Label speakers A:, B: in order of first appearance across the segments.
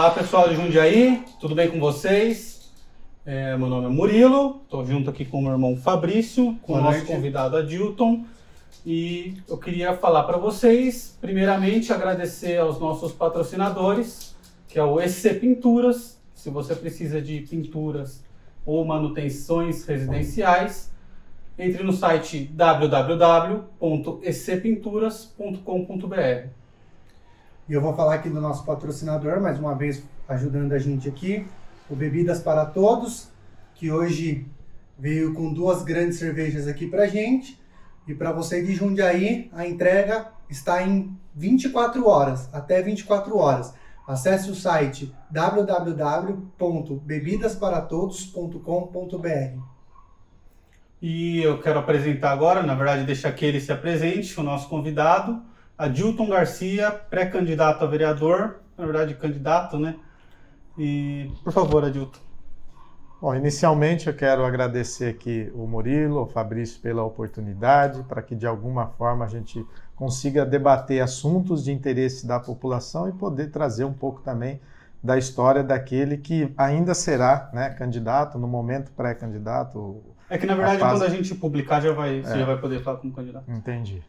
A: Olá pessoal de Jundiaí, tudo bem com vocês? É, meu nome é Murilo, estou junto aqui com o meu irmão Fabrício, com Boa o nosso noite. convidado Adilton. E eu queria falar para vocês, primeiramente, agradecer aos nossos patrocinadores, que é o EC Pinturas. Se você precisa de pinturas ou manutenções residenciais, entre no site www.ecpinturas.com.br.
B: E eu vou falar aqui do nosso patrocinador, mais uma vez ajudando a gente aqui, o Bebidas para Todos, que hoje veio com duas grandes cervejas aqui pra gente. E para você de Jundiaí, a entrega está em 24 horas, até 24 horas. Acesse o site www.bebidasparatodos.com.br.
A: E eu quero apresentar agora, na verdade, deixar que ele se apresente, o nosso convidado, Adilton Garcia, pré-candidato a vereador, na verdade, candidato, né? E, por favor, Adilton.
C: Bom, inicialmente eu quero agradecer aqui o Murilo, o Fabrício pela oportunidade, para que de alguma forma a gente consiga debater assuntos de interesse da população e poder trazer um pouco também da história daquele que ainda será né, candidato, no momento pré-candidato.
A: É que na verdade fase... quando a gente publicar já vai, você é. já vai poder falar como candidato.
C: Entendi.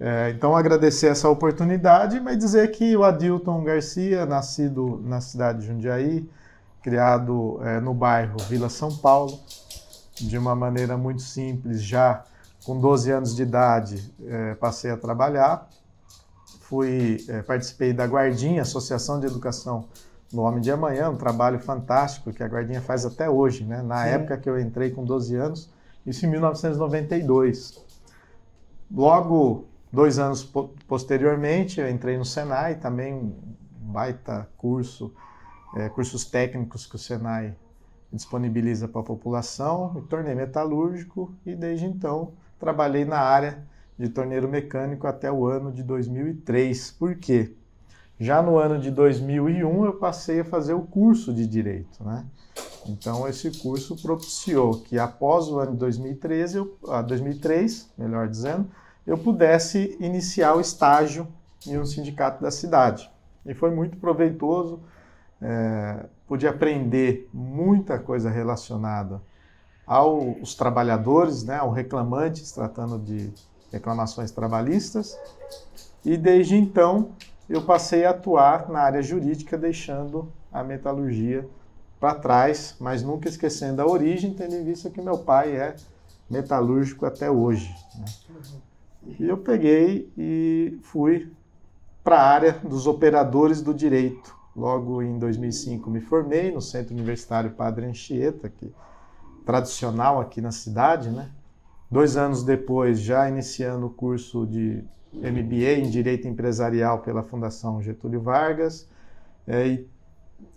C: É, então, agradecer essa oportunidade, mas dizer que o Adilton Garcia, nascido na cidade de Jundiaí, criado é, no bairro Vila São Paulo, de uma maneira muito simples, já com 12 anos de idade, é, passei a trabalhar. Fui, é, participei da Guardinha, Associação de Educação no Homem de Amanhã, um trabalho fantástico que a Guardinha faz até hoje, né? na Sim. época que eu entrei com 12 anos, isso em 1992. Logo Dois anos po posteriormente, eu entrei no Senai, também um baita curso, é, cursos técnicos que o Senai disponibiliza para a população, me tornei metalúrgico e desde então trabalhei na área de torneiro mecânico até o ano de 2003. Por quê? Já no ano de 2001 eu passei a fazer o curso de direito, né? Então esse curso propiciou que após o ano de 2013, eu, ah, 2003, melhor dizendo, eu pudesse iniciar o estágio em um sindicato da cidade. E foi muito proveitoso, é, pude aprender muita coisa relacionada aos trabalhadores, né, ao reclamantes, tratando de reclamações trabalhistas. E desde então eu passei a atuar na área jurídica, deixando a metalurgia para trás, mas nunca esquecendo a origem, tendo em vista que meu pai é metalúrgico até hoje. Né? E eu peguei e fui para a área dos operadores do direito. Logo em 2005 me formei no Centro Universitário Padre Anchieta, que tradicional aqui na cidade, né? Dois anos depois, já iniciando o curso de MBA em Direito Empresarial pela Fundação Getúlio Vargas. É, e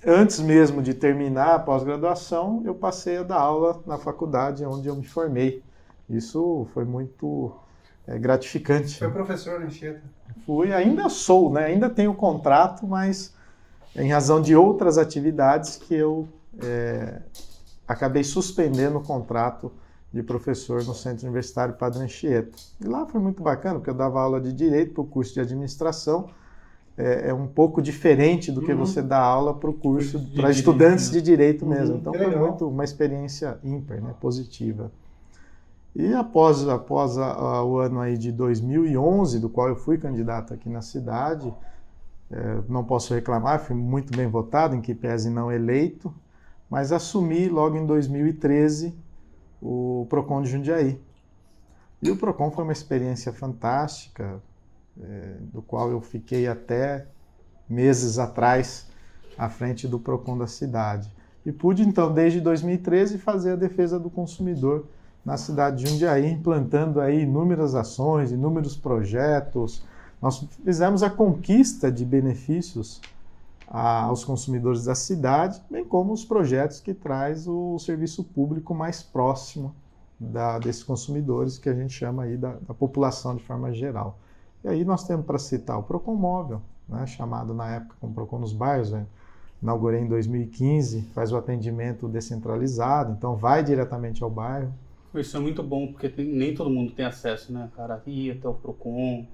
C: antes mesmo de terminar a pós-graduação, eu passei a dar aula na faculdade onde eu me formei. Isso foi muito é gratificante.
B: Foi professor na Anchieta?
C: Fui, ainda sou, né? Ainda tenho contrato, mas em razão de outras atividades que eu é, acabei suspendendo o contrato de professor no Centro Universitário Padre Anchieta. E lá foi muito bacana, porque eu dava aula de Direito para o curso de Administração, é, é, um pouco diferente do que uhum. você dá aula para o curso para estudantes né? de Direito mesmo. Uhum. Então foi muito uma experiência ímpar, né? positiva. E após, após a, a, o ano aí de 2011, do qual eu fui candidato aqui na cidade, é, não posso reclamar, fui muito bem votado, em que pese não eleito, mas assumi logo em 2013 o PROCON de Jundiaí. E o PROCON foi uma experiência fantástica, é, do qual eu fiquei até meses atrás à frente do PROCON da cidade. E pude, então, desde 2013, fazer a defesa do consumidor na cidade de Jundiaí, implantando aí inúmeras ações, inúmeros projetos. Nós fizemos a conquista de benefícios aos consumidores da cidade, bem como os projetos que traz o serviço público mais próximo da, desses consumidores, que a gente chama aí da, da população de forma geral. E aí nós temos para citar o Procon Móvel, né, chamado na época como Procon nos bairros, né, inaugurei em 2015, faz o atendimento descentralizado, então vai diretamente ao bairro,
A: isso é muito bom, porque tem, nem todo mundo tem acesso, né, cara? Ir até o PROCON,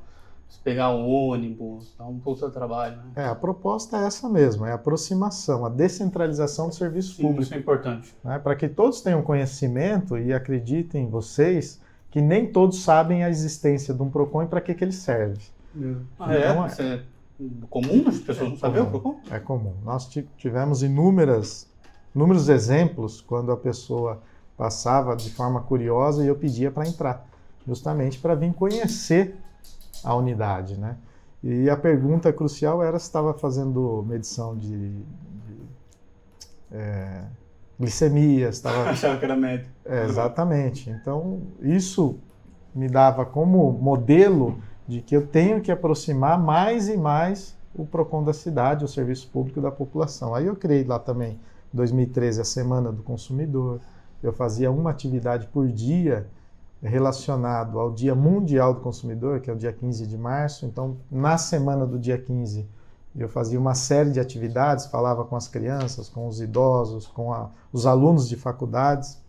A: pegar um ônibus, dá um puta trabalho. Né?
C: É, a proposta é essa mesmo, é a aproximação, a descentralização do serviço
A: Sim,
C: público.
A: Isso é importante.
C: né, para que todos tenham conhecimento e acreditem vocês que nem todos sabem a existência de um PROCON e para que, que ele serve.
A: Ah, é?
C: Então, é-
A: Isso é comum as pessoas não saberem o. Procon?
C: É comum. Nós ti- tivemos inúmeras, inúmeros exemplos quando a pessoa passava de forma curiosa e eu pedia para entrar, justamente para vir conhecer a unidade, né? E a pergunta crucial era se estava fazendo medição de, de, é, glicemia, se estava
A: Achava que era médico.
C: é, exatamente. Então, isso me dava como modelo de que eu tenho que aproximar mais e mais o PROCON da cidade, o serviço público da população. Aí eu criei lá também, em 2013, a Semana do Consumidor. Eu fazia uma atividade por dia relacionado ao Dia Mundial do Consumidor, que é o dia 15 de março. Então, na semana do dia 15, eu fazia uma série de atividades, falava com as crianças, com os idosos, com a- os alunos de faculdades.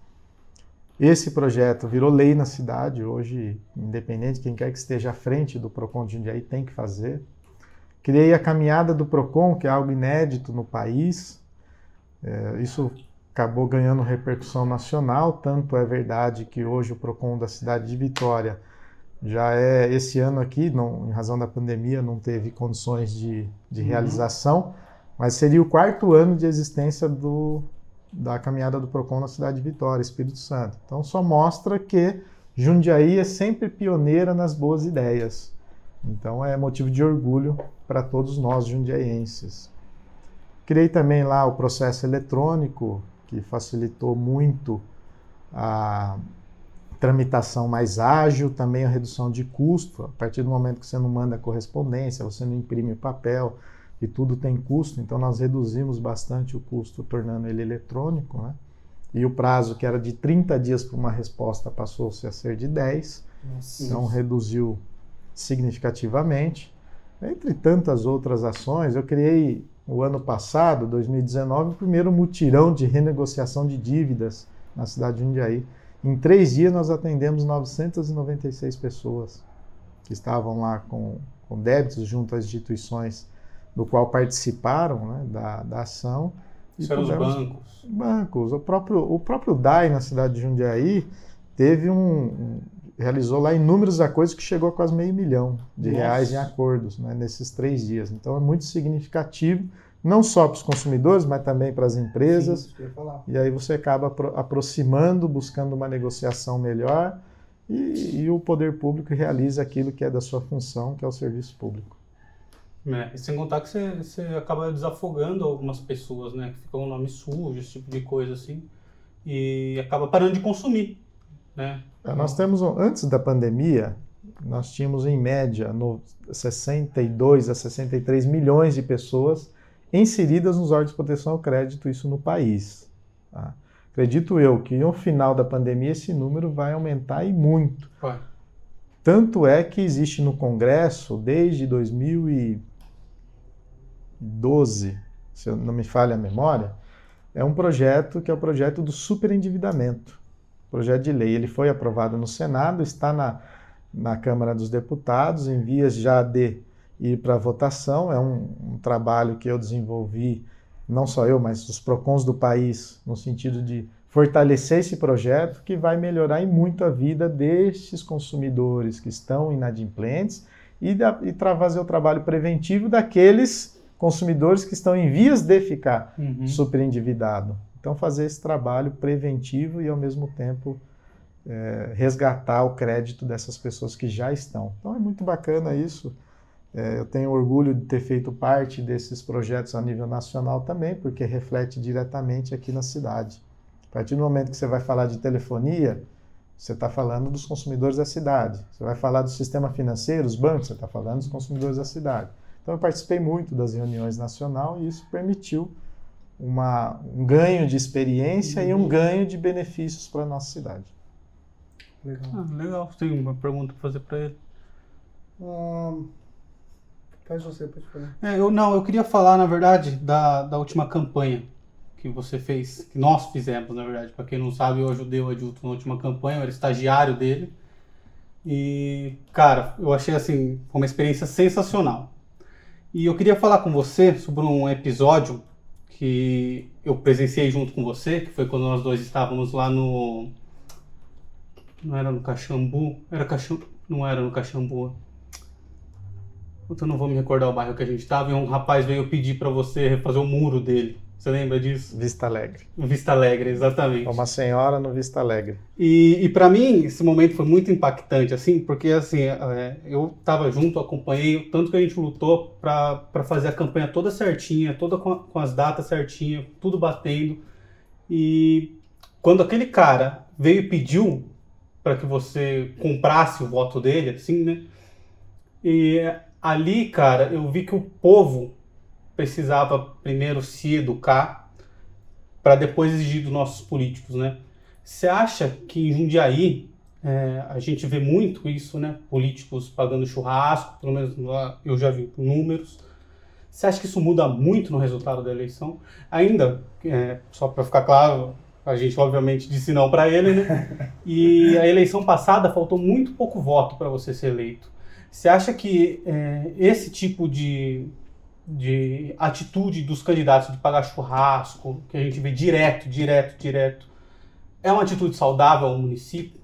C: Esse projeto virou lei na cidade. Hoje, independente, quem quer que esteja à frente do PROCON de Jundiaí tem que fazer. Criei a caminhada do PROCON, que é algo inédito no país. É, isso acabou ganhando repercussão nacional. Tanto é verdade que hoje o PROCON da cidade de Vitória já é esse ano aqui, não, em razão da pandemia, não teve condições de, de
A: Uhum.
C: realização, mas seria o quarto ano de existência do, da caminhada do PROCON na cidade de Vitória, Espírito Santo. Então só mostra que Jundiaí é sempre pioneira nas boas ideias. Então é motivo de orgulho para todos nós jundiaenses. Criei também lá o processo eletrônico, que facilitou muito a tramitação mais ágil, também a redução de custo. A partir do momento que você não manda correspondência, você não imprime papel e tudo tem custo, então nós reduzimos bastante o custo, tornando ele eletrônico. Né? E o prazo, que era de 30 dias para uma resposta, passou-se a ser de 10,
B: Nossa.
C: então reduziu significativamente. Entre tantas outras ações, eu criei o ano passado, 2019, o primeiro mutirão de renegociação de dívidas na cidade de Jundiaí. Em três dias nós atendemos 996 pessoas que estavam lá com, com débitos junto às instituições do qual participaram né, da, da ação.
A: Isso eram os bancos.
C: bancos. O próprio, o próprio DAI na cidade de Jundiaí teve um, um- realizou lá inúmeros acordos que chegou a quase meio milhão de
A: Nossa.
C: reais em acordos né, nesses três dias. Então é muito significativo, não só para os consumidores, mas também para as empresas.
B: Sim.
C: E aí você acaba apro- aproximando, buscando uma negociação melhor e, e o poder público realiza aquilo que é da sua função, que é o serviço público.
A: É, e sem contar que você, você acaba desafogando algumas pessoas, né? Que ficam o nome sujo, esse tipo de coisa assim. E acaba parando de consumir, né?
C: É, Nós temos, antes da pandemia, nós tínhamos em média no 62 a 63 milhões de pessoas inseridas nos órgãos de proteção ao crédito, isso no país. tá? Acredito eu que no final da pandemia esse número vai aumentar e muito.
A: Vai.
C: Tanto é que existe no Congresso, desde 2012, se eu não me falha a memória, é um projeto que é o projeto do superendividamento. Projeto de lei. Ele foi aprovado no Senado, está na, na Câmara dos Deputados, em vias já de ir para votação. É um, um trabalho que eu desenvolvi, não só eu, mas os PROCONs do país, no sentido de fortalecer esse projeto que vai melhorar muito a vida destes consumidores que estão inadimplentes e, da, e tra- fazer o trabalho preventivo daqueles consumidores que estão em vias de ficar
A: Uhum.
C: superendividado. Então, fazer esse trabalho preventivo e, ao mesmo tempo, eh, resgatar o crédito dessas pessoas que já estão. Então, é muito bacana isso. Eh, eu tenho orgulho de ter feito parte desses projetos a nível nacional também, porque reflete diretamente aqui na cidade. A partir do momento que você vai falar de telefonia, você está falando dos consumidores da cidade. Você vai falar do sistema financeiro, os bancos, você está falando dos consumidores da cidade. Então, eu participei muito das reuniões nacional e isso permitiu uma, um ganho de experiência e um ganho de benefícios para a nossa cidade.
B: Legal.
A: Ah, legal. Tem uma pergunta para fazer para ele?
B: Ahn, faz você, pode falar.
A: É, eu não, eu queria falar, na verdade, da, da última campanha que você fez, que nós fizemos, na verdade. Para quem não sabe, eu ajudei o Adilto na última campanha, eu era estagiário dele. E, cara, eu achei assim, uma experiência sensacional. E eu queria falar com você sobre um episódio que eu presenciei junto com você, que foi quando nós dois estávamos lá no. Não era no Caxambu? Era Caxambu. Não era no Caxambu. Eu não vou me recordar o bairro que a gente estava e um rapaz veio pedir para você refazer o muro dele. Você lembra disso?
C: Vista Alegre.
A: Vista Alegre, exatamente.
C: Uma senhora no Vista Alegre.
A: E, e para mim, esse momento foi muito impactante, assim, porque assim, é, eu estava junto, acompanhei o tanto que a gente lutou para fazer a campanha toda certinha, toda com, com as datas certinhas, tudo batendo. E quando aquele cara veio e pediu para que você comprasse o voto dele, assim, né? E ali, cara, eu vi que o povo precisava primeiro se educar para depois exigir dos nossos políticos, né? Você acha que em Jundiaí é, a gente vê muito isso, né? Políticos pagando churrasco, pelo menos lá eu já vi números. Você acha que isso muda muito no resultado da eleição? Ainda, é, só para ficar claro, a gente obviamente disse não para ele, né? E a eleição passada faltou muito pouco voto para você ser eleito. Você acha que é, esse tipo de, de atitude dos candidatos de pagar churrasco, que a gente vê direto, direto, direto, é uma atitude saudável ao município?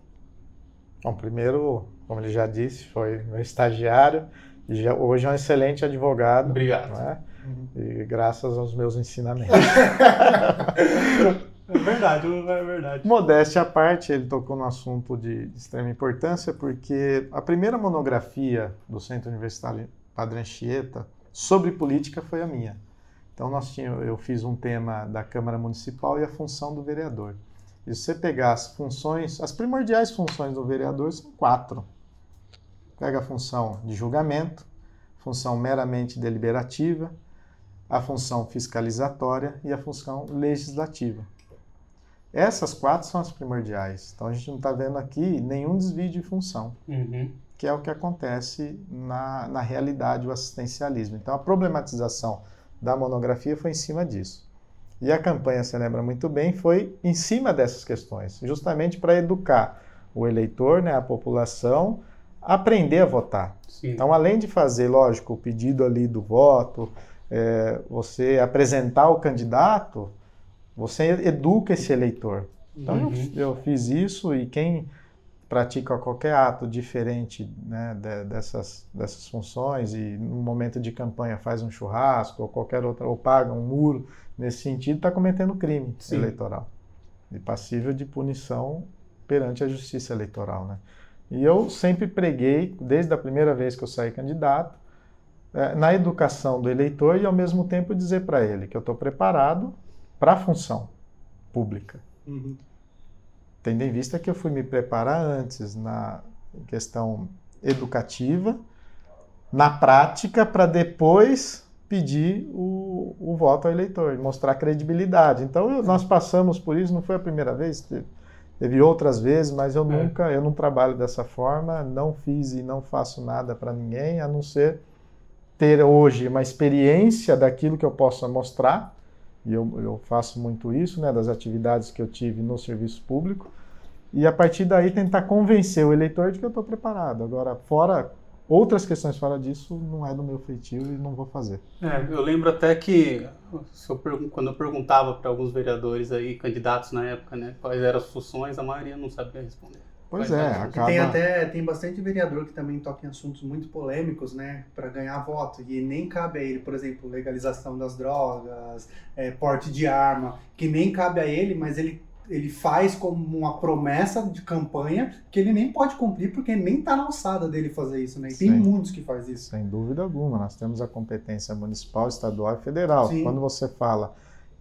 C: Bom, primeiro, como ele já disse, foi meu estagiário, e já, hoje é um excelente advogado.
A: Obrigado.
C: Né? Uhum. E graças aos meus ensinamentos.
A: é verdade, é verdade.
C: Modéstia à parte, ele tocou no assunto de extrema importância, porque a primeira monografia do Centro Universitário Padre Anchieta sobre política foi a minha. Então nós tínhamos, eu fiz um tema da Câmara Municipal e a função do vereador. E se você pegar as funções, as primordiais funções do vereador são quatro. Pega a função de julgamento, função meramente deliberativa, a função fiscalizatória e a função legislativa. Essas quatro são as primordiais. Então a gente não está vendo aqui nenhum desvio de função.
A: Uhum
C: que é o que acontece na, na realidade, o assistencialismo. Então, a problematização da monografia foi em cima disso. E a campanha, você lembra muito bem, foi em cima dessas questões, justamente para educar o eleitor, né, a população, a aprender a votar.
A: Sim.
C: Então, além de fazer, lógico, o pedido ali do voto, é, você apresentar o candidato, você educa esse eleitor. Então, uhum. eu, eu fiz isso e quem pratica qualquer ato diferente né, de, dessas, dessas funções e no momento de campanha faz um churrasco ou qualquer outra, ou paga um muro, nesse sentido, está cometendo crime Sim. eleitoral e passível de punição perante a justiça eleitoral. Né? E eu sempre preguei, desde a primeira vez que eu saí candidato, é, na educação do eleitor e ao mesmo tempo dizer para ele que eu estou preparado para a função pública.
A: Uhum
C: tendo em vista que eu fui me preparar antes na questão educativa, na prática, para depois pedir o, o, voto ao eleitor, mostrar credibilidade. Então, nós passamos por isso, não foi a primeira vez, teve outras vezes, mas eu é. nunca, eu não trabalho dessa forma, não fiz e não faço nada para ninguém, a não ser ter hoje uma experiência daquilo que eu possa mostrar, e eu, eu faço muito isso, né, das atividades que eu tive no serviço público, e a partir daí tentar convencer o eleitor de que eu estou preparado. Agora, fora outras questões fora disso, não é do meu feitio e não vou fazer.
A: É, eu lembro até que eu quando eu perguntava para alguns vereadores aí, candidatos na época, né, quais eram as funções, a maioria não sabia responder.
C: Pois é, acaba...
B: Tem até tem bastante vereador que também toca em assuntos muito polêmicos, né, para ganhar voto e nem cabe a ele, por exemplo, legalização das drogas, é, porte de arma, que nem cabe a ele, mas ele ele faz como uma promessa de campanha que ele nem pode cumprir porque nem está na alçada dele fazer isso, né? E tem muitos que faz isso.
C: Sem dúvida alguma, nós temos a competência municipal, estadual e federal. Sim. Quando você fala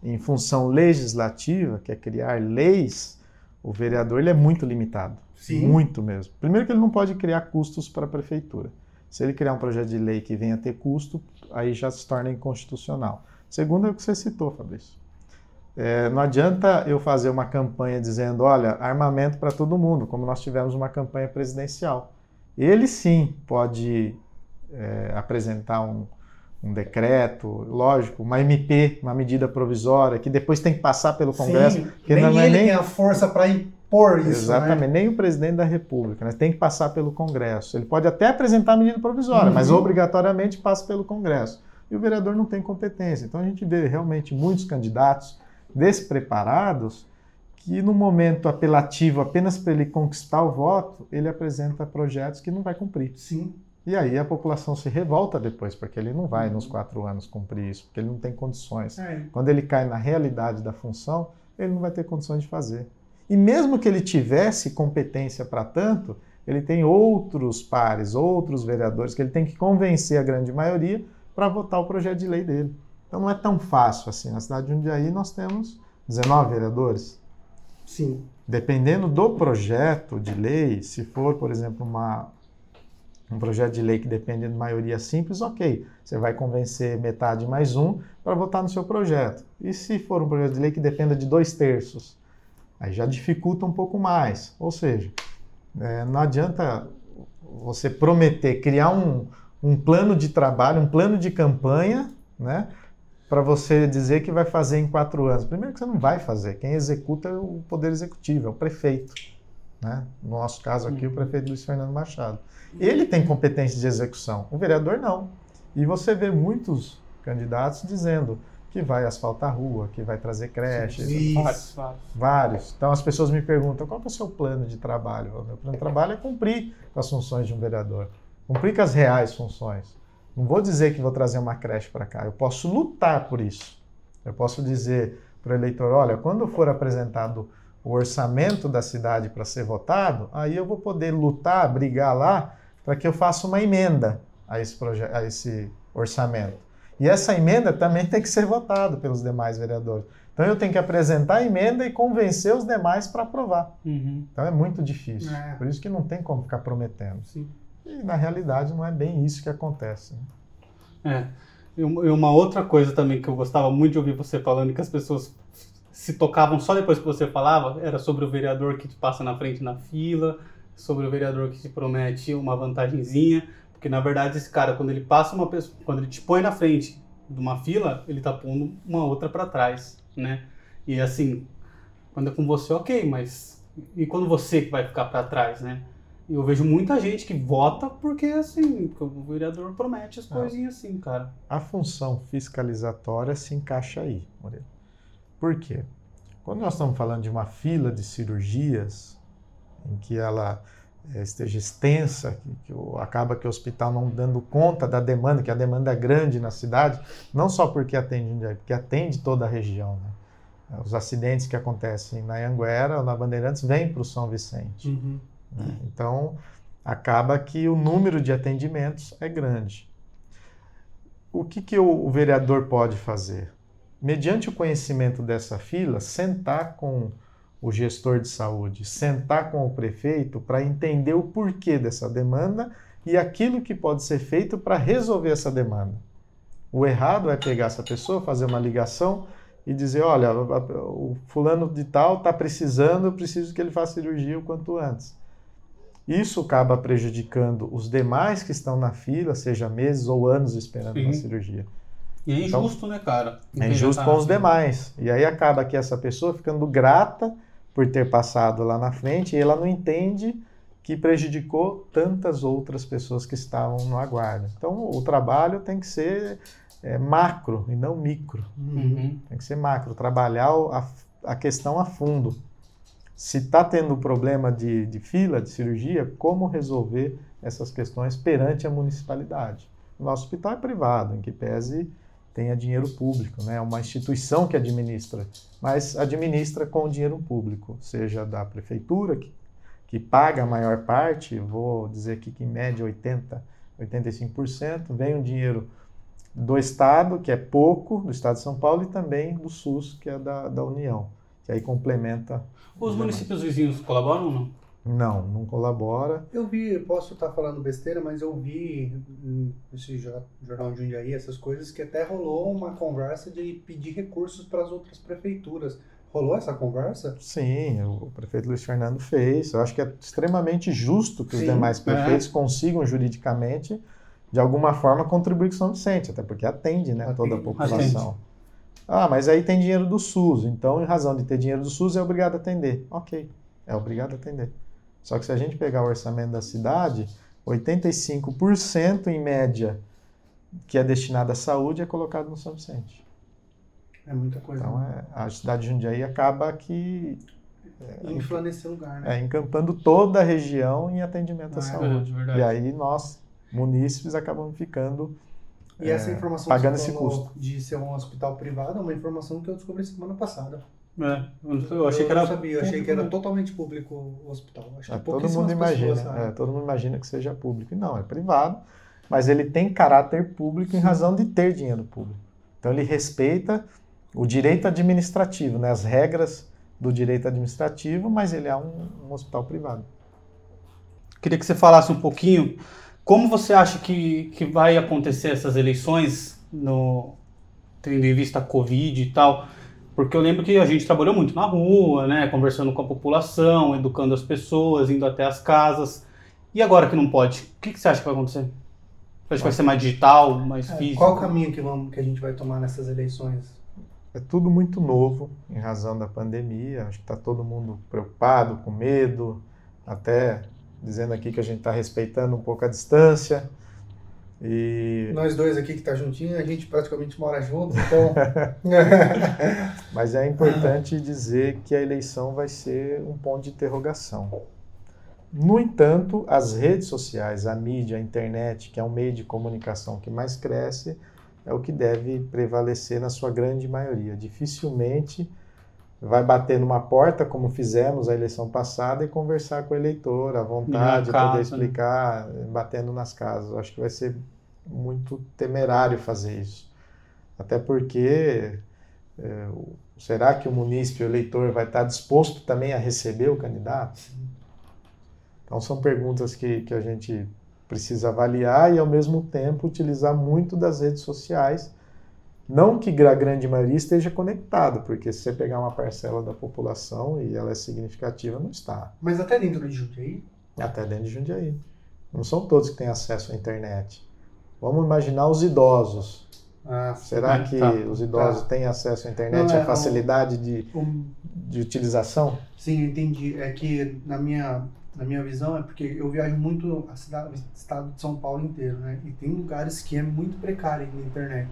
C: em função legislativa, que é criar leis, o vereador ele é muito limitado.
B: Sim.
C: Muito mesmo. Primeiro que ele não pode criar custos para a prefeitura. Se ele criar um projeto de lei que venha ter custo, aí já se torna inconstitucional. Segundo é o que você citou, Fabrício. É, não adianta eu fazer uma campanha dizendo, olha, armamento para todo mundo, como nós tivemos uma campanha presidencial. Ele sim pode é, apresentar um, um, decreto, lógico, uma MP, uma medida provisória, que depois tem que passar pelo Congresso. Sim,
B: nem não é ele nem... tem a força para isso.
C: Exatamente,
B: né?
C: nem o presidente da República, né? tem que passar pelo Congresso. Ele pode até apresentar medida provisória,
B: Uhum.
C: mas obrigatoriamente passa pelo Congresso. E o vereador não tem competência. Então a gente vê realmente muitos candidatos despreparados que no momento apelativo, apenas para ele conquistar o voto, ele apresenta projetos que não vai cumprir.
B: Sim.
C: E aí a população se revolta depois, porque ele não vai nos quatro anos cumprir isso, porque ele não tem condições.
B: É.
C: Quando ele cai na realidade da função, ele não vai ter condições de fazer. E mesmo que ele tivesse competência para tanto, ele tem outros pares, outros vereadores que ele tem que convencer a grande maioria para votar o projeto de lei dele. Então não é tão fácil assim. Na cidade de Jundiaí nós temos 19 vereadores.
B: Sim.
C: Dependendo do projeto de lei, se for, por exemplo, uma, um projeto de lei que depende de maioria simples, ok. Você vai convencer metade mais um para votar no seu projeto. E se for um projeto de lei que dependa de dois terços? Aí já dificulta um pouco mais. Ou seja, é, não adianta você prometer, criar um, um plano de trabalho, um plano de campanha, né? Para você dizer que vai fazer em quatro anos. Primeiro que você não vai fazer. Quem executa é o Poder Executivo, é o prefeito. Né? No nosso caso aqui, o prefeito Luiz Fernando Machado. Ele tem competência de execução, o vereador não. E você vê muitos candidatos dizendo que vai asfaltar a rua, que vai trazer creches,
B: Isso.
A: Vários, vários.
C: vários. Então as pessoas me perguntam qual que é o seu plano de trabalho? O meu plano de trabalho é cumprir com as funções de um vereador, cumprir com as reais funções. Não vou dizer que vou trazer uma creche para cá, eu posso lutar por isso. Eu posso dizer para o eleitor, olha, quando for apresentado o orçamento da cidade para ser votado, aí eu vou poder lutar, brigar lá para que eu faça uma emenda a esse, a esse orçamento. E essa emenda também tem que ser votada pelos demais vereadores. Então eu tenho que apresentar a emenda e convencer os demais para aprovar.
A: Uhum.
C: Então é muito difícil.
B: É.
C: Por isso que não tem como ficar prometendo.
B: Sim.
C: E na realidade não é bem isso que acontece. né?
A: É. E uma outra coisa também que eu gostava muito de ouvir você falando, que as pessoas se tocavam só depois que você falava, era sobre o vereador que te passa na frente na fila, sobre o vereador que te promete uma vantagenzinha, porque na verdade esse cara, quando ele passa uma pessoa, quando ele te põe na frente de uma fila, ele tá pondo uma outra para trás, né? E assim, quando é com você, ok, mas e quando você que vai ficar para trás, né? Eu vejo muita gente que vota porque, assim, o vereador promete as
C: Ah.
A: coisinhas assim, cara.
C: A função fiscalizatória se encaixa aí, Moreira. Por quê? Quando nós estamos falando de uma fila de cirurgias em que ela esteja extensa, que, que acaba que o hospital não dando conta da demanda, que a demanda é grande na cidade, não só porque atende porque atende toda a região. né? Os acidentes que acontecem na Anguera ou na Bandeirantes vêm para o São Vicente.
B: Uhum.
C: né? Então, acaba que o número de atendimentos é grande. O que, que o, o vereador pode fazer? Mediante o conhecimento dessa fila, sentar com o gestor de saúde, sentar com o prefeito para entender o porquê dessa demanda e aquilo que pode ser feito para resolver essa demanda. O errado é pegar essa pessoa, fazer uma ligação e dizer, olha, o fulano de tal está precisando, eu preciso que ele faça cirurgia o quanto antes. Isso acaba prejudicando os demais que estão na fila, seja meses ou anos esperando uma
A: Sim.
C: cirurgia.
A: E é
C: Então,
A: injusto, né, cara?
C: É injusto com os demais. E aí acaba que essa pessoa ficando grata por ter passado lá na frente e ela não entende que prejudicou tantas outras pessoas que estavam no aguardo. Então o trabalho tem que ser é, macro e não micro.
A: Uhum.
C: Tem que ser macro, trabalhar a, a questão a fundo. Se está tendo problema de, de fila, de cirurgia, como resolver essas questões perante a municipalidade? O nosso hospital é privado, em que pese tenha dinheiro público, né? é uma instituição que administra, mas administra com dinheiro público, seja da prefeitura, que, que paga a maior parte, vou dizer aqui que em média 80%, 85%, vem o dinheiro do Estado, que é pouco, do Estado de São Paulo, e também do SUS, que é da, da União, que aí complementa.
A: Os municípios vizinhos colaboram ou não?
C: Não, não colabora.
B: Eu vi, posso estar falando besteira, mas eu vi esse jo- jornal de Jundiaí, essas coisas, que até rolou uma conversa de pedir recursos para as outras prefeituras. Rolou essa conversa?
C: Sim, o prefeito Luiz Fernando fez. Eu acho que é extremamente justo que os
B: Sim,
C: demais
A: é.
C: prefeitos consigam juridicamente, de alguma forma, contribuir com São Vicente, até porque atende né, toda a
B: Atende.
C: população. Ah, mas aí tem dinheiro do SUS, então, em razão de ter dinheiro do SUS, é obrigado a atender. Ok. É obrigado a atender. Só que se a gente pegar o orçamento da cidade, 85% em média que é destinado à saúde é colocado no São Vicente.
B: É muita coisa.
C: Então,
B: né?
C: é, a cidade de Jundiaí acaba que
B: é, infla nesse lugar, né?
C: É, encampando toda a região em atendimento à
B: Ah, é
C: saúde.
A: verdade.
C: E aí nós, munícipes, acabamos ficando
B: E essa
C: é,
B: informação
C: pagando
B: que você
C: esse custo.
B: de ser um hospital privado é uma informação que eu descobri semana passada.
A: É, eu achei que era.
B: não sabia, eu achei que era totalmente público o hospital. Acho que
C: É, todo
B: pouquíssimas
C: mundo imagina, é, todo mundo imagina que seja público. E não, é privado, mas ele tem caráter público em razão de ter dinheiro público. Então ele respeita o direito administrativo, né, as regras do direito administrativo, mas ele é um, um hospital privado.
A: Queria que você falasse um pouquinho como você acha que, que vai acontecer essas eleições, no, tendo em vista a Covid e tal. Porque eu lembro que a gente trabalhou muito na rua, né, conversando com a população, educando as pessoas, indo até as casas. E agora que não pode, o que, que você acha que vai acontecer? Você acha que vai ser mais digital, mais
B: É,
A: físico?
B: Qual o caminho que, vamos, que a gente vai tomar nessas eleições?
C: É tudo muito novo em razão da pandemia. Acho que está todo mundo preocupado, com medo, até dizendo aqui que a gente está respeitando um pouco a distância. E
B: Nós dois aqui que tá juntinho, a gente praticamente mora junto, então.
C: Mas é importante dizer que a eleição vai ser um ponto de interrogação. No entanto, as redes sociais, a mídia, a internet, que é um meio de comunicação que mais cresce, é o que deve prevalecer na sua grande maioria. Dificilmente vai bater numa porta, como fizemos a eleição passada, e conversar com o eleitor à vontade, poder
A: né?
C: explicar, batendo nas casas. Acho que vai ser muito temerário fazer isso. Até porque é, será que o munícipe, o eleitor, vai estar disposto também a receber o candidato? Então, são perguntas que, que a gente precisa avaliar e, ao mesmo tempo, utilizar muito das redes sociais. Não que a grande maioria esteja conectado, porque se você pegar uma parcela da população e ela é significativa, não está.
B: Mas até dentro de Jundiaí,
C: Até dentro de Jundiaí. Não são todos que têm acesso à internet. Vamos imaginar os idosos.
B: ah,
C: Será
A: Ah,
C: que
A: tá.
C: os idosos
B: Tá.
C: têm acesso à internet,
B: Não, é,
C: a facilidade de,
B: um-
C: de utilização?
B: sim, eu entendi. É que na minha, na minha visão é porque eu viajo muito a cidade, o estado de São Paulo inteiro, né? E tem lugares que é muito precário na internet.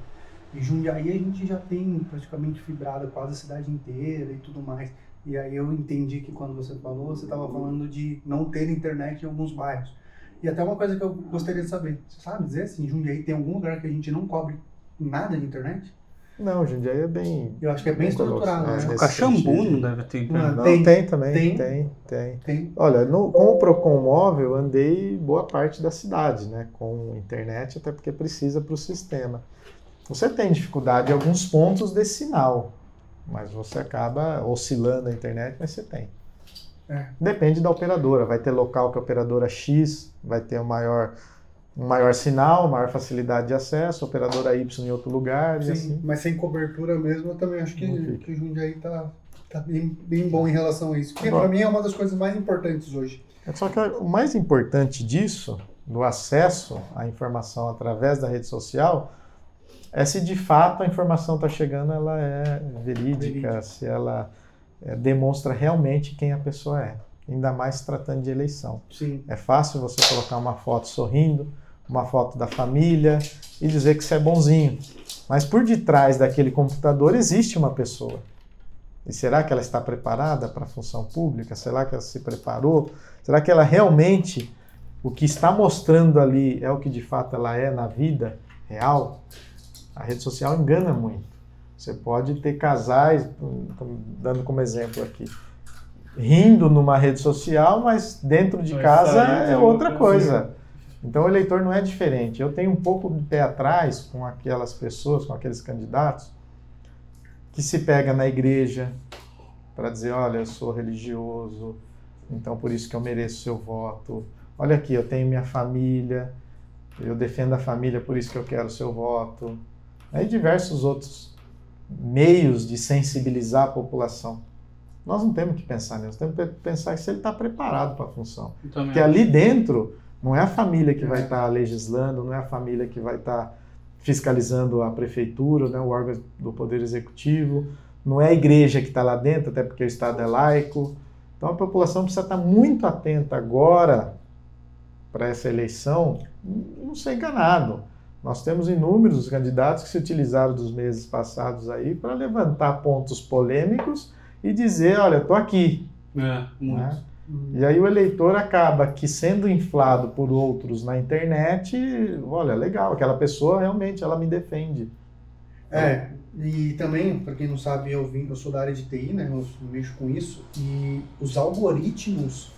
B: E Jundiaí a gente já tem praticamente fibrado quase a cidade inteira e tudo mais. E aí eu entendi que quando você falou, você estava falando de não ter internet em alguns bairros. E até uma coisa que eu gostaria de saber, você sabe dizer se em Jundiaí tem algum lugar que a gente não cobre nada de internet?
C: Não, Jundiaí é bem.
B: Eu acho que é bem estruturado, né?
C: é,
A: O
C: nesse
A: Caxambu não deve ter internet.
C: Não,
B: Tem.
C: tem, também.
B: Tem.
C: Tem, tem.
B: Tem.
C: Olha, no, com o Procon Móvel, eu andei boa parte da cidade, né? Com internet, até porque precisa para o sistema. Você tem dificuldade em alguns pontos desse sinal, mas você acaba oscilando a internet, mas você tem.
B: É.
C: Depende da operadora. Vai ter local que a operadora X vai ter um maior, um maior sinal, maior facilidade de acesso, operadora Y em outro lugar,
B: Sim,
C: assim.
B: mas sem cobertura mesmo, eu também acho que, que o Jundiaí tá, tá bem, bem bom em relação a isso. Porque pra mim é uma das coisas mais importantes hoje.
C: Só que o mais importante disso, do acesso à informação através da rede social, é se de fato a informação está chegando, ela é verídica,
B: Verídica.
C: se ela é, demonstra realmente quem a pessoa é. Ainda mais se tratando de eleição.
B: Sim.
C: É fácil você colocar uma foto sorrindo, uma foto da família e dizer que você é bonzinho. Mas por detrás daquele computador existe uma pessoa. E será que ela está preparada para a função pública? Será que ela se preparou? Será que ela realmente, o que está mostrando ali é o que de fato ela é na vida real? A rede social engana muito. Você pode ter casais, dando como exemplo aqui, rindo numa rede social, mas dentro de
A: Vai
C: casa é outra
A: outra
C: coisa. Então o eleitor não é diferente. Eu tenho um pouco de pé atrás com aquelas pessoas, com aqueles candidatos que se pega na igreja para dizer, olha, eu sou religioso, então por isso que eu mereço seu voto. Olha aqui, eu tenho minha família, eu defendo a família, por isso que eu quero seu voto. Aí diversos outros meios de sensibilizar a população. Nós não temos que pensar nisso, temos que pensar se ele está preparado para a função.
A: Também.
C: Porque ali dentro não é a família que
B: É.
C: vai estar legislando, não é a família que vai estar fiscalizando a prefeitura, né, o órgão do poder executivo, não é a igreja que está lá dentro, até porque o Estado é laico. Então a população precisa estar muito atenta agora para essa eleição, não ser enganado. Nós temos inúmeros candidatos que se utilizaram dos meses passados aí para levantar pontos polêmicos e dizer, olha, estou aqui.
A: É, muito. Né?
C: E aí o eleitor acaba que sendo inflado por outros na internet, olha, legal, aquela pessoa realmente ela me defende.
B: É, e também, para quem não sabe, eu, vim, eu sou da área de TI, né? Eu mexo com isso. E os algoritmos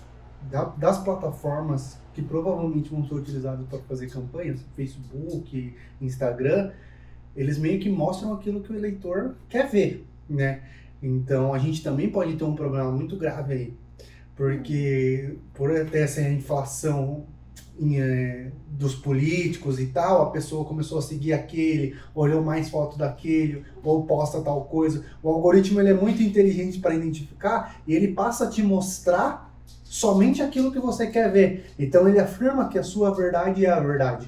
B: da, das plataformas que provavelmente vão ser utilizados para fazer campanhas, Facebook, Instagram, eles meio que mostram aquilo que o eleitor quer ver, né? Então a gente também pode ter um problema muito grave aí, porque por ter essa inflação em, é, dos políticos e tal, a pessoa começou a seguir aquele, olhou mais foto daquele, ou posta tal coisa. O algoritmo ele é muito inteligente para identificar e ele passa a te mostrar somente aquilo que você quer ver. Então ele afirma que a sua verdade é a verdade.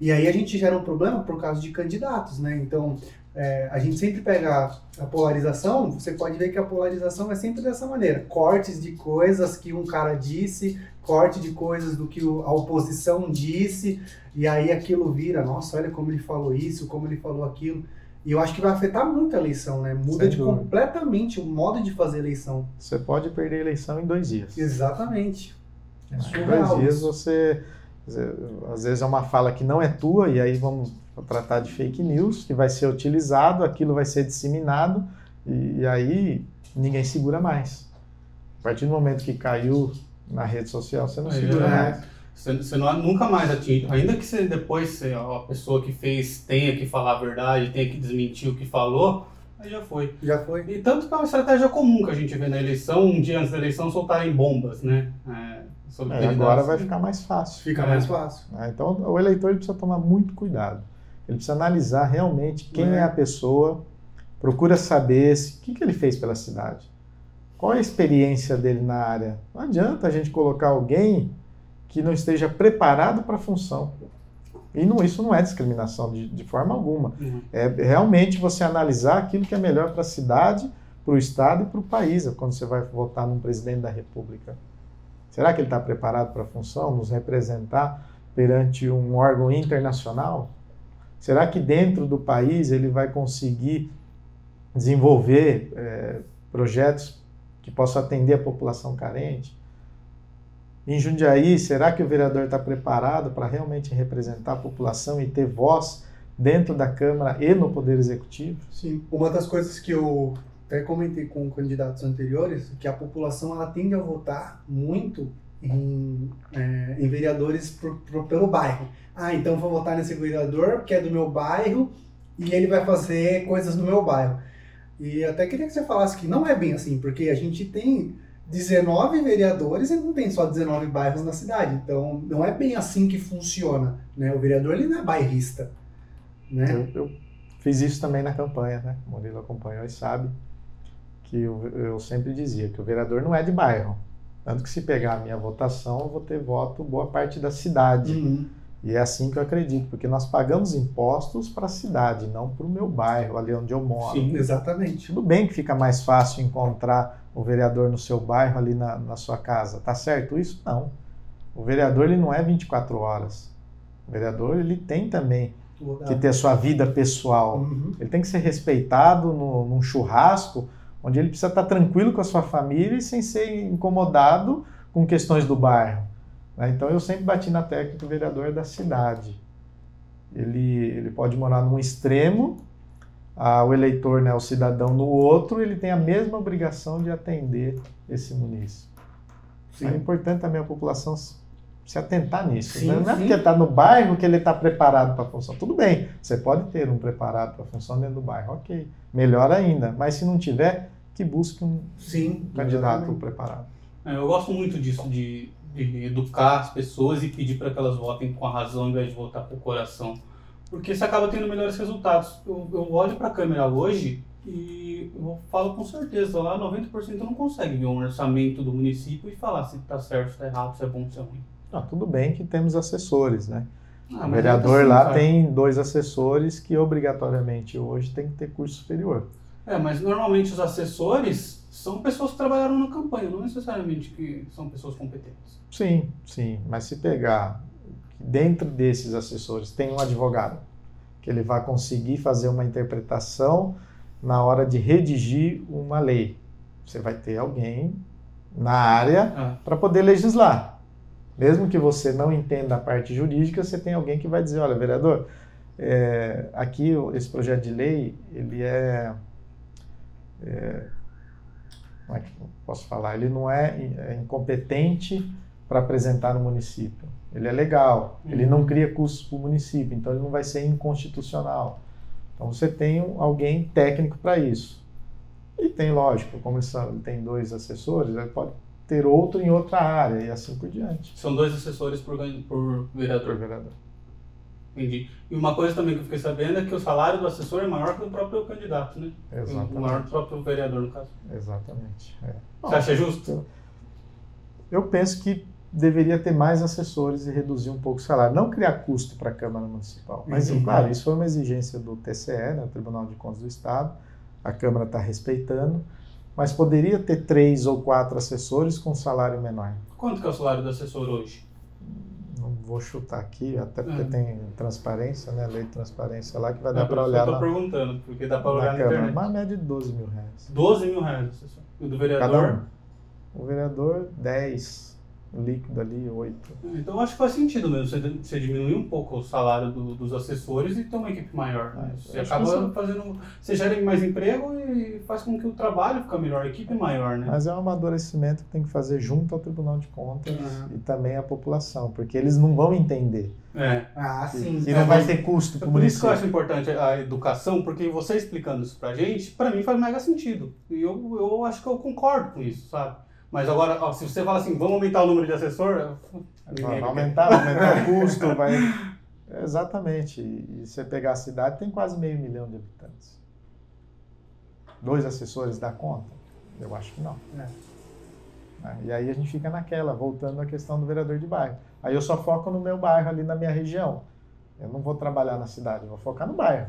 B: E aí a gente gera um problema por causa de candidatos, né? Então é, a gente sempre pega a polarização, você pode ver que a polarização é sempre dessa maneira: cortes de coisas que um cara disse, corte de coisas do que a oposição disse, e aí aquilo vira, nossa, olha como ele falou isso, como ele falou aquilo. E eu acho que vai afetar muito a eleição, né? Muda de completamente o modo de fazer eleição.
C: Você pode perder a eleição em dois dias.
B: Exatamente.
C: É em dois dias você. Às vezes é uma fala que não é tua, e aí vamos tratar de fake news, que vai ser utilizado, aquilo vai ser disseminado, e, e aí ninguém segura mais. A partir do momento que caiu na rede social, você não aí segura é. mais.
A: Você, você não, nunca mais atinge. Ainda que você depois você, a pessoa que fez tenha que falar a verdade, tenha que desmentir o que falou, aí já foi.
B: Já foi.
A: E tanto que é uma estratégia comum que a gente vê na eleição, um dia antes da eleição soltarem bombas, né? É,
C: é, agora vai ficar mais fácil.
B: Fica é. mais fácil.
C: É, então o eleitor precisa tomar muito cuidado. Ele precisa analisar realmente quem é, é a pessoa, procura saber o que, que ele fez pela cidade. Qual é a experiência dele na área? Não adianta a gente colocar alguém que não esteja preparado para a função. E não, isso não é discriminação de, de forma alguma. Uhum. É realmente você analisar aquilo que é melhor para a cidade, para o Estado e para o país, quando você vai votar num presidente da República. Será que ele está preparado para a função, nos representar perante um órgão internacional? Será que dentro do país ele vai conseguir desenvolver é, projetos que possam atender a população carente? Em Jundiaí, será que o vereador está preparado para realmente representar a população e ter voz dentro da Câmara e no Poder Executivo?
B: Sim. Uma das coisas que eu até comentei com candidatos anteriores, que a população ela tende a votar muito em, é, em vereadores por, por, pelo bairro. Ah, então vou votar nesse vereador que é do meu bairro e ele vai fazer coisas no meu bairro. E até queria que você falasse que não é bem assim, porque a gente tem 19 vereadores e não tem só 19 bairros na cidade. Então, não é bem assim que funciona. Né? O vereador ele não é bairrista. Né?
C: Eu, eu fiz isso também na campanha, né? O Murilo acompanhou e sabe que eu, eu, sempre dizia que o vereador não é de bairro. Tanto que se pegar a minha votação, eu vou ter voto boa parte da cidade. Uhum. E é assim que eu acredito, porque nós pagamos impostos para a cidade, não para o meu bairro, ali onde eu moro.
B: Sim, exatamente.
C: Tudo bem que fica mais fácil encontrar o vereador no seu bairro, ali na, na sua casa. Tá certo isso? Não. O vereador ele não é 24 horas. O vereador ele tem também que ter sua vida pessoal. Uhum. Ele tem que ser respeitado no, num churrasco, onde ele precisa estar tranquilo com a sua família e sem ser incomodado com questões do bairro. Né? Então eu sempre bati na tecla que o vereador é da cidade. Ele, ele pode morar num extremo, o eleitor, né, o cidadão no outro, ele tem a mesma obrigação de atender esse município. Sim. É importante também a população se atentar nisso. Sim, né? Não é porque está no bairro que ele está preparado para a função. Tudo bem, você pode ter um preparado para a função dentro do bairro, ok. Melhor ainda. Mas se não tiver, que busque um sim, candidato exatamente. preparado.
A: É, eu gosto muito disso, de de educar as pessoas e pedir para que elas votem com a razão ao invés de votar com o coração. Porque você acaba tendo melhores resultados. Eu, eu olho para a câmera hoje e eu falo com certeza, lá 90% não consegue ver um orçamento do município e falar se está certo, se está errado, se é bom, se é ruim.
C: Ah, tudo bem que temos assessores, né? Ah, o vereador assim, lá cara. tem dois assessores que obrigatoriamente hoje tem que ter curso superior.
A: É, mas normalmente os assessores são pessoas que trabalharam na campanha, não necessariamente que são pessoas competentes.
C: Sim, sim, mas se pegar dentro desses assessores tem um advogado que ele vai conseguir fazer uma interpretação na hora de redigir uma lei. Você vai ter alguém na área
A: Ah,
C: para poder legislar. Mesmo que você não entenda a parte jurídica, você tem alguém que vai dizer, olha, vereador, é, aqui esse projeto de lei, ele é, é, como é que eu posso falar? Ele não é, é incompetente para apresentar no município. Ele é legal, ele não cria custos para o município, então ele não vai ser inconstitucional. Então você tem alguém técnico para isso. E tem, lógico, como ele tem dois assessores, ele pode ter outro em outra área e assim por diante.
A: são dois assessores por, por vereador.
C: Por vereador.
A: Entendi. E uma coisa também que eu fiquei sabendo é que o salário do assessor é maior que o próprio candidato, né? O maior que o
C: Exatamente.
A: próprio vereador, no caso.
C: Exatamente. é.
A: Você acha justo?
C: Eu penso que deveria ter mais assessores e reduzir um pouco o salário. Não criar custo para a Câmara Municipal. Mas, claro, isso foi uma exigência do TCE, né, o Tribunal de Contas do Estado. A Câmara está respeitando. Mas poderia ter três ou quatro assessores com salário menor.
A: Quanto que é o salário do assessor hoje?
C: Não vou chutar aqui, até porque
A: É.
C: tem transparência, né? Lei de transparência lá, que vai dar para olhar
A: eu
C: na,
A: tô perguntando, porque dá para
C: na
A: olhar na,
C: Câmara.
A: internet.
C: Uma média de 12 mil reais.
A: 12 mil reais, assessor. E o do
C: Cada
A: vereador?
C: um. O vereador, 10. Líquido ali, 8.
A: Então eu acho que faz sentido mesmo você, você diminuir um pouco o salário do- dos assessores e ter uma equipe maior. né?
C: É,
A: Você acaba
C: que isso-
A: fazendo. Você gera mais emprego e faz com que o trabalho fique melhor, a equipe é maior, né?
C: Mas é um amadurecimento que tem que fazer junto ao Tribunal de Contas
A: Uhum.
C: e também a população, porque eles não vão entender.
A: É.
B: Ah, sim.
C: que
A: É,
C: não vai ter custo
A: É
C: para o
A: por isso que eu acho importante a educação, porque você explicando isso pra gente, pra mim faz mega sentido. E eu, eu acho que eu concordo com isso, sabe? Mas agora, ó, se você fala assim, vamos aumentar o número de assessor,
C: Vai aumentar, vai aumentar o custo, vai. Exatamente. E e você pegar a cidade, tem quase meio milhão de habitantes. Dois assessores dá conta? Eu acho que não.
B: É.
C: E aí a gente fica naquela, voltando à questão do vereador de bairro. Aí eu só foco no meu bairro, ali na minha região. Eu não vou trabalhar na cidade, eu vou focar no bairro.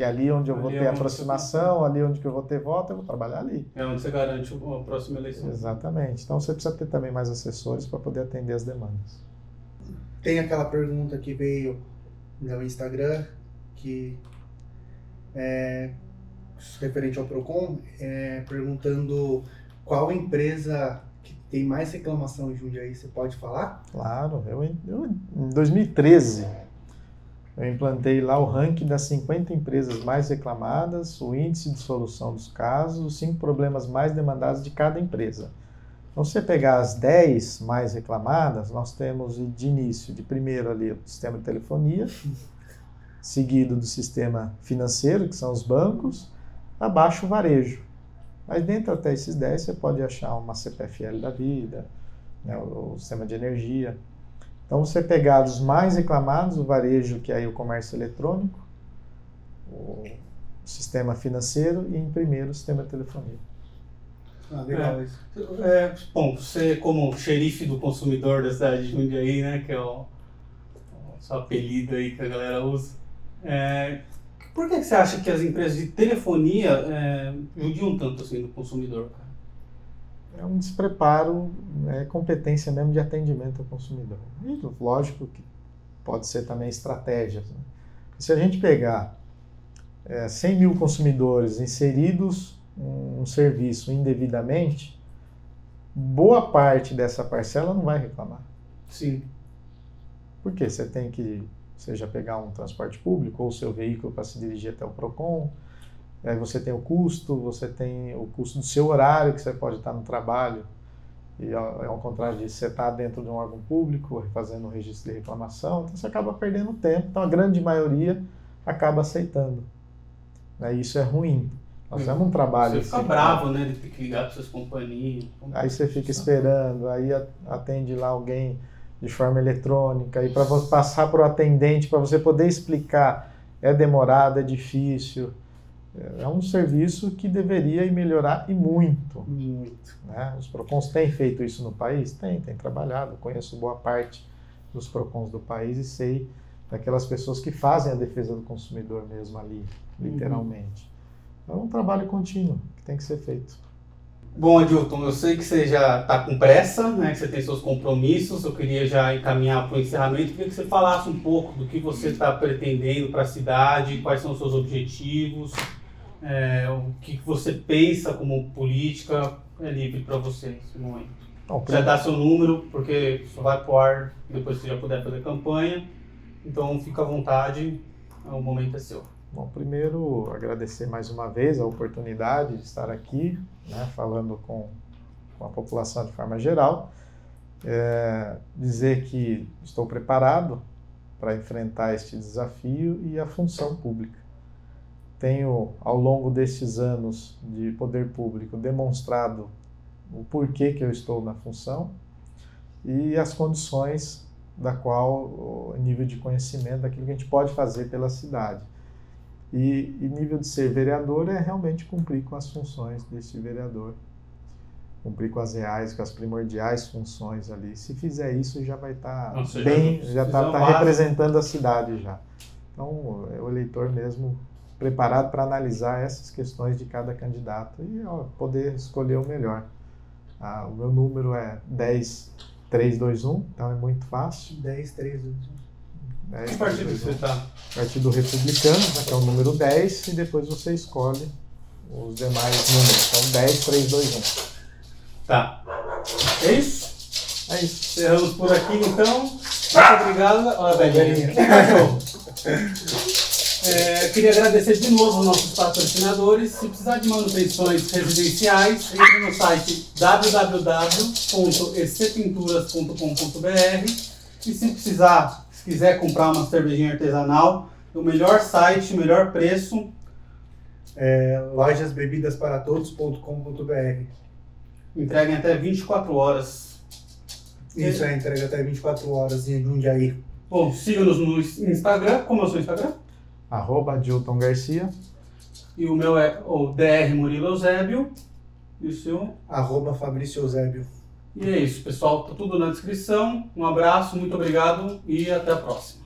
C: Que é ali onde eu vou
A: Ali é
C: ter
A: você-
C: aproximação, ali onde que eu vou ter voto, eu vou trabalhar ali.
A: É onde você garante a próxima eleição.
C: Exatamente. Então você precisa ter também mais assessores para poder atender as demandas.
B: Tem aquela pergunta que veio no Instagram, que é referente ao PROCON, é, perguntando qual empresa que tem mais reclamação em Jundiaí, você pode falar?
C: Claro, eu, eu, em 2013 eu implantei lá o ranking das 50 empresas mais reclamadas, o índice de solução dos casos, os cinco problemas mais demandados de cada empresa. Então, se você pegar as 10 mais reclamadas, nós temos de início, de primeiro ali, o sistema de telefonia, seguido do sistema financeiro, que são os bancos, abaixo o varejo. Mas dentro até esses 10 você pode achar uma CPFL da vida, né, o, sistema de energia. Então você pegar os mais reclamados, o varejo, que é aí o comércio eletrônico, o sistema financeiro e em primeiro o sistema de telefonia.
B: Ah, legal isso.
A: É, bom, você como xerife do consumidor da cidade de Jundiaí, né, que é o, o seu apelido aí que a galera usa, é, por que, que você acha que as empresas de telefonia é, judiam tanto assim do consumidor? cara?
C: É um despreparo, é competência mesmo de atendimento ao consumidor. E lógico que pode ser também estratégias. né? Se a gente pegar é, 100 mil consumidores inseridos um serviço indevidamente, boa parte dessa parcela não vai reclamar.
A: Sim.
C: Por quê? Você tem que, seja pegar um transporte público ou o seu veículo para se dirigir até o PROCON, aí você tem o custo, você tem o custo do seu horário, que você pode estar no trabalho, e ao, ao contrário disso, você está dentro de um órgão público, fazendo um registro de reclamação, então você acaba perdendo tempo, então a grande maioria acaba aceitando. Né? E isso é ruim. Nós temos um trabalho...
A: Você fica
C: assim,
A: bravo, né, de ter que ligar para suas companhias.
C: Aí você fica esperando, aí atende lá alguém de forma eletrônica, e para passar para o atendente, para você poder explicar, é demorado, é difícil. É um serviço que deveria melhorar e muito.
A: Muito.
C: Né? Os PROCONs têm feito isso no país? Tem, tem trabalhado. Conheço boa parte dos PROCONs do país e sei daquelas pessoas que fazem a defesa do consumidor mesmo ali, literalmente. É um trabalho contínuo que tem que ser feito.
A: Bom, Adilton, eu sei que você já está com pressa, né, que você tem seus compromissos. Eu queria já encaminhar para o encerramento. Eu queria que você falasse um pouco do que você está pretendendo para a cidade, quais são os seus objetivos, é, o que você pensa como política. É livre para você nesse momento. Bom, já dá seu número, porque só vai para o ar depois que você já puder fazer campanha. Então, fica à vontade, o momento é seu.
C: Bom, primeiro agradecer mais uma vez a oportunidade de estar aqui, né, falando com, com a população de forma geral. É, dizer que estou preparado para enfrentar este desafio e a função pública. Tenho, ao longo destes anos de poder público, demonstrado o porquê que eu estou na função e as condições da qual, o nível de conhecimento daquilo que a gente pode fazer pela cidade. E, e nível de ser vereador é realmente cumprir com as funções desse vereador. Cumprir com as reais, com as primordiais funções ali. Se fizer isso, já vai estar tá bem, já está tá representando a cidade já. Então, é o eleitor mesmo preparado para analisar essas questões de cada candidato e ó, poder escolher o melhor. Ah, o meu número é 10321, então é muito fácil.
B: 10321.
A: É, que partido você está?
C: Partido Republicano, né, que é o número 10, e depois você escolhe os demais números. Então 10, 3, 2, 1.
A: Tá. É isso?
C: É isso.
A: Encerramos por aqui então. Muito obrigado. Olha a velhinha. É, queria agradecer de novo aos nossos patrocinadores. Se precisar de manutenções residenciais, entre no site www.ecpinturas.com.br e se precisar se quiser comprar uma cervejinha artesanal, o melhor site, o melhor preço.
B: É, lojasbebidasparatodos.com.br
A: Entrega em até 24 horas.
B: Isso, é, entrega até 24 horas em Jundiaí.
A: Bom, siga-nos no Instagram. Como é o seu Instagram?
C: Arroba Dilton Garcia.
A: E o meu é o DR Murilo Eusébio. E o seu?
B: Arroba Fabrício Eusébio.
A: E é isso, pessoal. Tá tudo na descrição. Um abraço, muito obrigado e até a próxima.